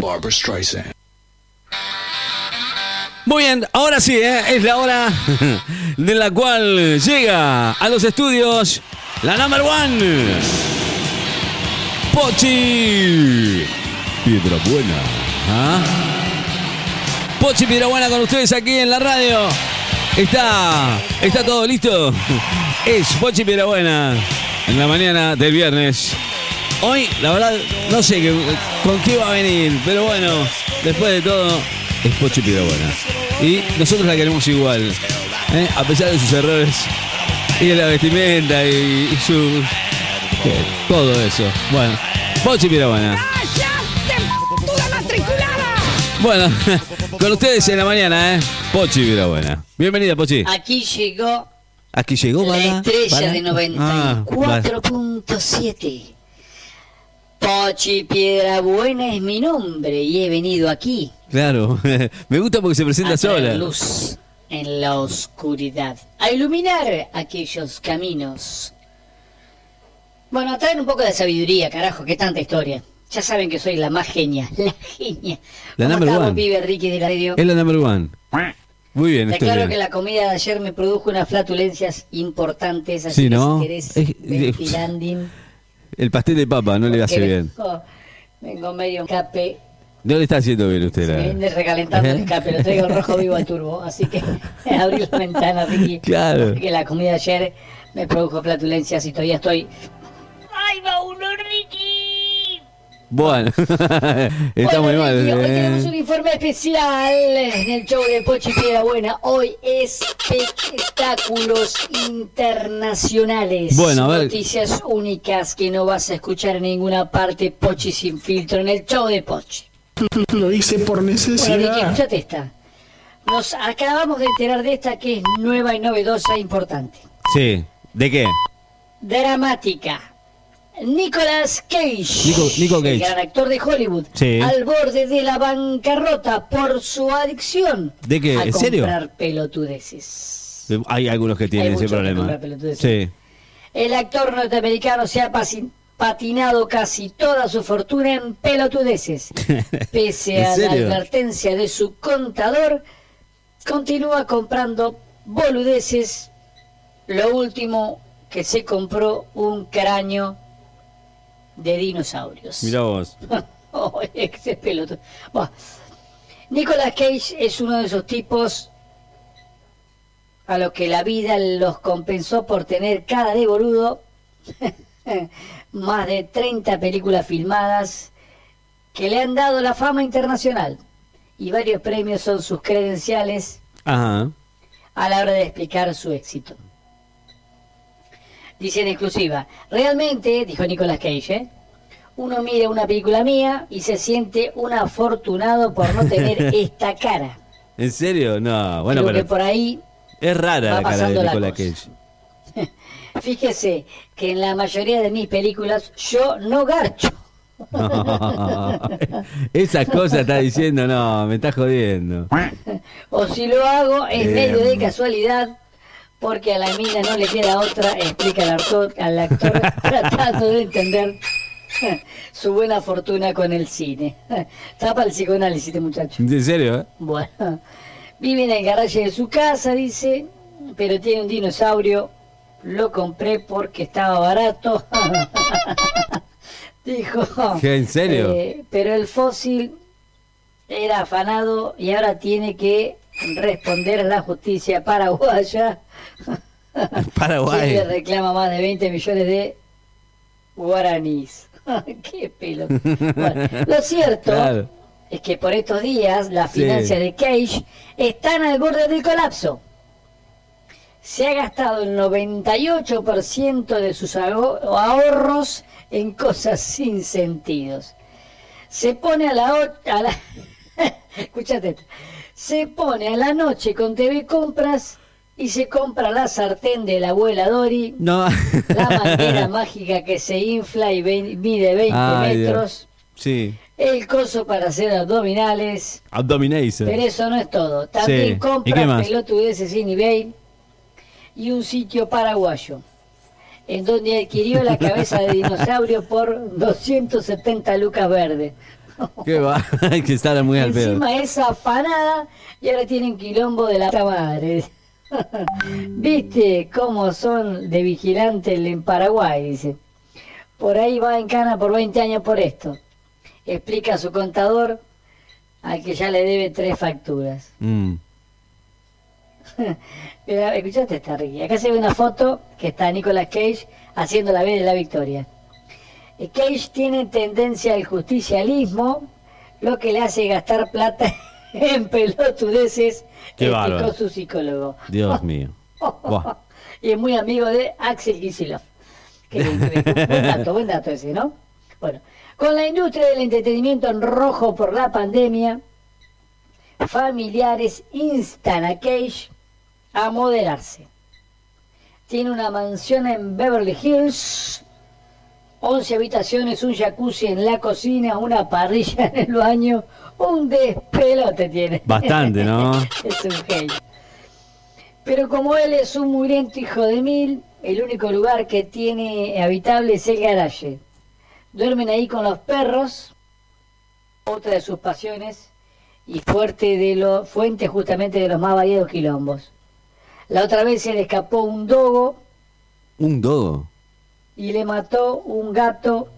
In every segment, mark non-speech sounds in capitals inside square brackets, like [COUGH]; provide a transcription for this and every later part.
Barbara Streisand. Muy bien, ahora sí, ¿eh? es la hora de la cual llega a los estudios la number one. Pochi. Piedra Buena. ¿Ah? Pochi Piedra Buena con ustedes aquí en la radio. Está, está todo listo. Es Pochi Piedra Buena en la mañana del viernes. Hoy, la verdad, no sé con qué va a venir, pero bueno, después de todo, es Pochi Buena. Y nosotros la queremos igual, ¿eh? a pesar de sus errores y de la vestimenta y, y su. eh, todo eso. Bueno, Pochi Buena. Bueno, [LAUGHS] con ustedes en la mañana, ¿eh? Pochi Buena. Bienvenida, Pochi. Aquí llegó Aquí llegó, la estrella de Ah, vale. 94.7. Pochi Piedra Buena es mi nombre y he venido aquí Claro, [LAUGHS] me gusta porque se presenta a sola. luz en la oscuridad, a iluminar aquellos caminos. Bueno, a traer un poco de sabiduría, carajo, qué tanta historia. Ya saben que soy la más genia, [LAUGHS] la genia. La ¿Cómo number estamos, one. pibe Ricky de la radio? Es la number one. Muy bien, aclaro bien. que la comida de ayer me produjo unas flatulencias importantes, así Sí, que ¿no? si querés Es- ventilanding, El pastel de papa no le hace bien. Vengo, vengo medio escape, No le está haciendo bien usted me viene recalentando el escape, lo traigo [LAUGHS] rojo vivo al turbo, así que [LAUGHS] abrí la ventana, Ricky. Claro. Porque la comida de ayer me produjo flatulencias y todavía estoy... ¡Ay, va uno, Ricky! Bueno, [LAUGHS] [LAUGHS] está Bueno, muy mal. Ricky, hoy eh. tenemos un informe especial en el show de Pochi Piedra Buena. Hoy espectáculos internacionales. Bueno, a ver. Noticias únicas que no vas a escuchar en ninguna parte. Pochi sin filtro en el show de Pochi. [LAUGHS] Lo hice por Bueno, Ricky, necesidad. escúchate esta. Nos acabamos de enterar de esta que es nueva y novedosa e importante. Sí, ¿de qué? Dramática. Nicolas Cage, Nico- Nico Cage. el gran actor de Hollywood, Sí. al borde de la bancarrota por su adicción ¿De qué? a ¿En serio? comprar pelotudeces. Hay algunos que tienen ese problema. Sí. El actor norteamericano se ha patinado casi toda su fortuna en pelotudeces. [LAUGHS] Pese ¿En a la advertencia de su contador, continúa comprando boludeces. Lo último que se compró un cráneo de dinosaurios. Mira vos. [LAUGHS] Oh, ese pelotudo. Buah. Nicolas Cage es uno de esos tipos a los que la vida los compensó por tener cara de boludo. [LAUGHS] Más de 30 películas filmadas que le han dado la fama internacional. Y varios premios son sus credenciales Ajá. a la hora de explicar su éxito. Dice en exclusiva, realmente, dijo Nicolas Cage, ¿eh? uno mira una película mía y se siente un afortunado por no tener [LAUGHS] esta cara. ¿En serio? No, bueno, Creo que pero por ahí, es rara la cara de Nicolas. Cage. [LAUGHS] fíjese que en la mayoría de mis películas yo no garcho. [LAUGHS] Esas cosas está diciendo, no, me está jodiendo. O si lo hago es Bien. medio de casualidad, porque a la mina no le queda otra, explica el actor, al actor [LAUGHS] tratando de entender su buena fortuna con el cine. Tapa el psicoanálisis, este muchacho. ¿En serio? eh? Bueno, vive en el garaje de su casa, dice, pero tiene un dinosaurio. Lo compré porque estaba barato. [LAUGHS] Dijo. ¿Qué, en serio? eh, pero el fósil era afanado y ahora tiene que responder a la justicia paraguaya. [LAUGHS] Paraguay. Que le reclama más de 20 millones de guaraníes. [LAUGHS] ¡Qué pelo! Bueno, lo cierto Claro. es que por estos días las Sí. finanzas de Cage están al borde del colapso. Se ha gastado el 98% de sus aho- ahorros en cosas sin sentidos. Se pone a la, a la [LAUGHS] escúchate se pone a la noche con TV compras y se compra la sartén de la abuela Dori, No. la manguera [LAUGHS] mágica que se infla y ve- mide 20 Ay, Dios. metros, Sí. el coso para hacer abdominales, Abdominator. pero eso no es todo. También Sí. ¿Y qué compra pelotudeces sin eBay y un sitio paraguayo. en donde adquirió la cabeza de dinosaurio por 270 lucas verdes. Qué va, hay [LAUGHS] que estar muy al pedo. Encima esa afanada y ahora tienen quilombo de la madre. [LAUGHS] ¿Viste cómo son de vigilante en Paraguay? Dice. Por ahí va en cana por 20 años por esto. Explica su contador al que ya le debe tres facturas. Mm. [LAUGHS] Escuchaste esta, Ricky. Acá se ve una foto que está Nicolas Cage haciendo la B de la victoria. Eh, Cage tiene tendencia al justicialismo, lo que le hace gastar plata [LAUGHS] en pelotudeces, Qué explicó su psicólogo. Dios mío. [LAUGHS] Y es muy amigo de Axel lindo, buen dato, buen dato ese, ¿no? Bueno, con la industria del entretenimiento en rojo por la pandemia, familiares instan a Cage a moderarse. Tiene una mansión en Beverly Hills, 11 habitaciones, un jacuzzi en la cocina, una parrilla en el baño, un despelote tiene. Bastante, ¿no? [LAUGHS] es un genio. Pero como él es un mugriento hijo de mil, el único lugar que tiene habitable es el garaje. Duermen ahí con los perros, otra de sus pasiones, y fuerte de lo, fuente justamente de los más variados quilombos. La otra vez se le escapó un dogo Un dogo. Y le mató un gato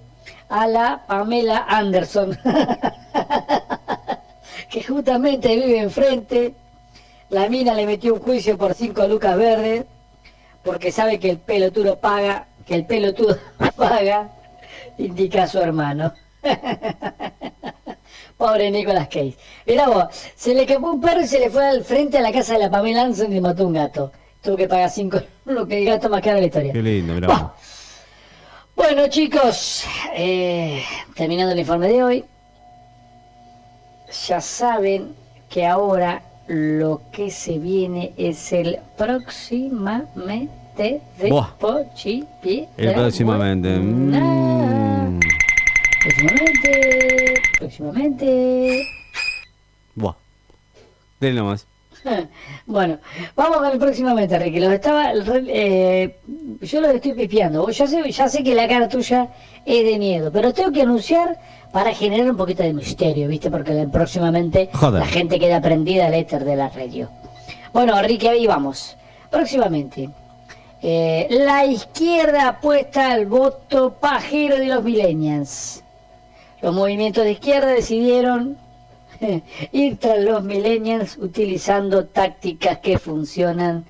a la Pamela Anderson, [LAUGHS] que justamente vive enfrente. La mina le metió un juicio por cinco lucas verdes, porque sabe que el pelotudo paga, que el pelotudo [LAUGHS] paga, indica a su hermano. [LAUGHS] Pobre Nicolas Cage. Mirá vos, se le escapó un perro y se le fue al frente a la casa de la Pamela Anderson y mató un gato. Tuvo que pagar cinco, lo que el gato más caro de la historia. Qué lindo, mirá. Bueno chicos, eh, terminando el informe de hoy, ya saben que ahora lo que se viene es el próximamente de Buah. Pochi Piedra El próximamente. Mm. Próximamente, próximamente. Buah. Dele nomás. [LAUGHS] Bueno, vamos con el próximamente, Ricky. Los estaba, eh, yo los estoy pipiando. Ya sé, ya sé que la cara tuya es de miedo, pero tengo que anunciar para generar un poquito de misterio, ¿viste? Porque próximamente Joder. la gente queda prendida al éter de la radio. Bueno, Ricky, ahí vamos. Próximamente. eh, la izquierda apuesta al voto pajero de los millennials. Los movimientos de izquierda decidieron [LAUGHS] ir tras los millennials utilizando tácticas que funcionan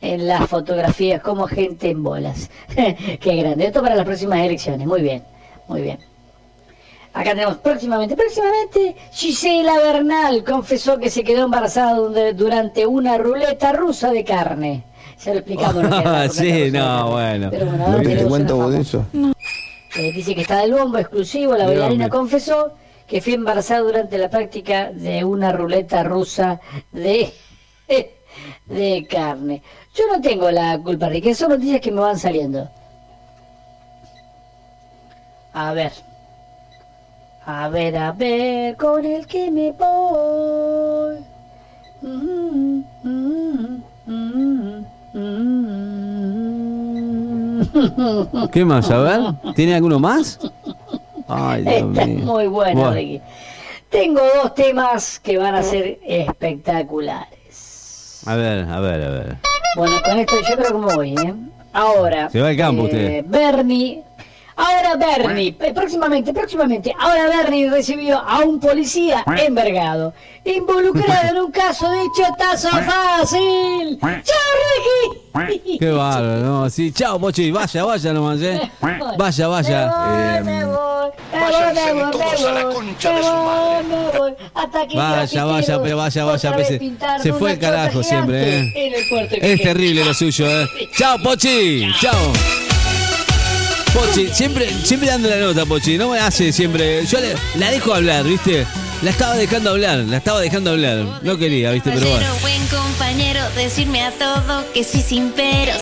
en las fotografías como gente en bolas. [LAUGHS] Qué grande. Esto para las próximas elecciones. Muy bien, muy bien. Acá tenemos próximamente, próximamente, Gisela Bernal confesó que se quedó embarazada durante una ruleta rusa de carne. Ya lo explicamos. [LAUGHS] ruleta Sí, no, bueno. Pero bueno, ¿No te vos de eso? Eh, dice que está del bombo exclusivo. La bailarina confesó que fue embarazada durante la práctica de una ruleta rusa de, [LAUGHS] de carne. Yo no tengo la culpa, Ricky. Son noticias que me van saliendo. A ver. A ver, a ver, con el que me voy. ¿Qué más? A ver. ¿Tiene alguno más? Ay, Dios Esta es mío. [LAUGHS] muy Buah. Ricky. Tengo dos temas que van a ser espectaculares. A ver, a ver, a ver. Bueno, con esto yo creo que me voy, ¿eh? Ahora. Se va al campo eh, usted. Bernie. Ahora Bernie, eh, próximamente, próximamente, ahora Bernie recibió a un policía envergado, involucrado en un caso de chotazo fácil. ¡Chao, Ricky! [LAUGHS] Qué bárbaro, ¿no? Sí, chao, Pochi. Vaya, vaya nomás, ¿eh? Vaya, vaya. Me voy, me voy, me a la concha de su madre. Vaya, vaya, pero vaya, vaya, Se fue el carajo siempre, ¿eh? Es terrible lo suyo, ¿eh? [LAUGHS] Chao, Pochi. Chao. Pochi, siempre, siempre dando la nota, Pochi. No me hace siempre. Yo le- la dejo hablar, ¿viste? La estaba dejando hablar, la estaba dejando hablar. No quería, ¿viste? Pero bueno. Buen compañero, decirme a todo que sí sin pero.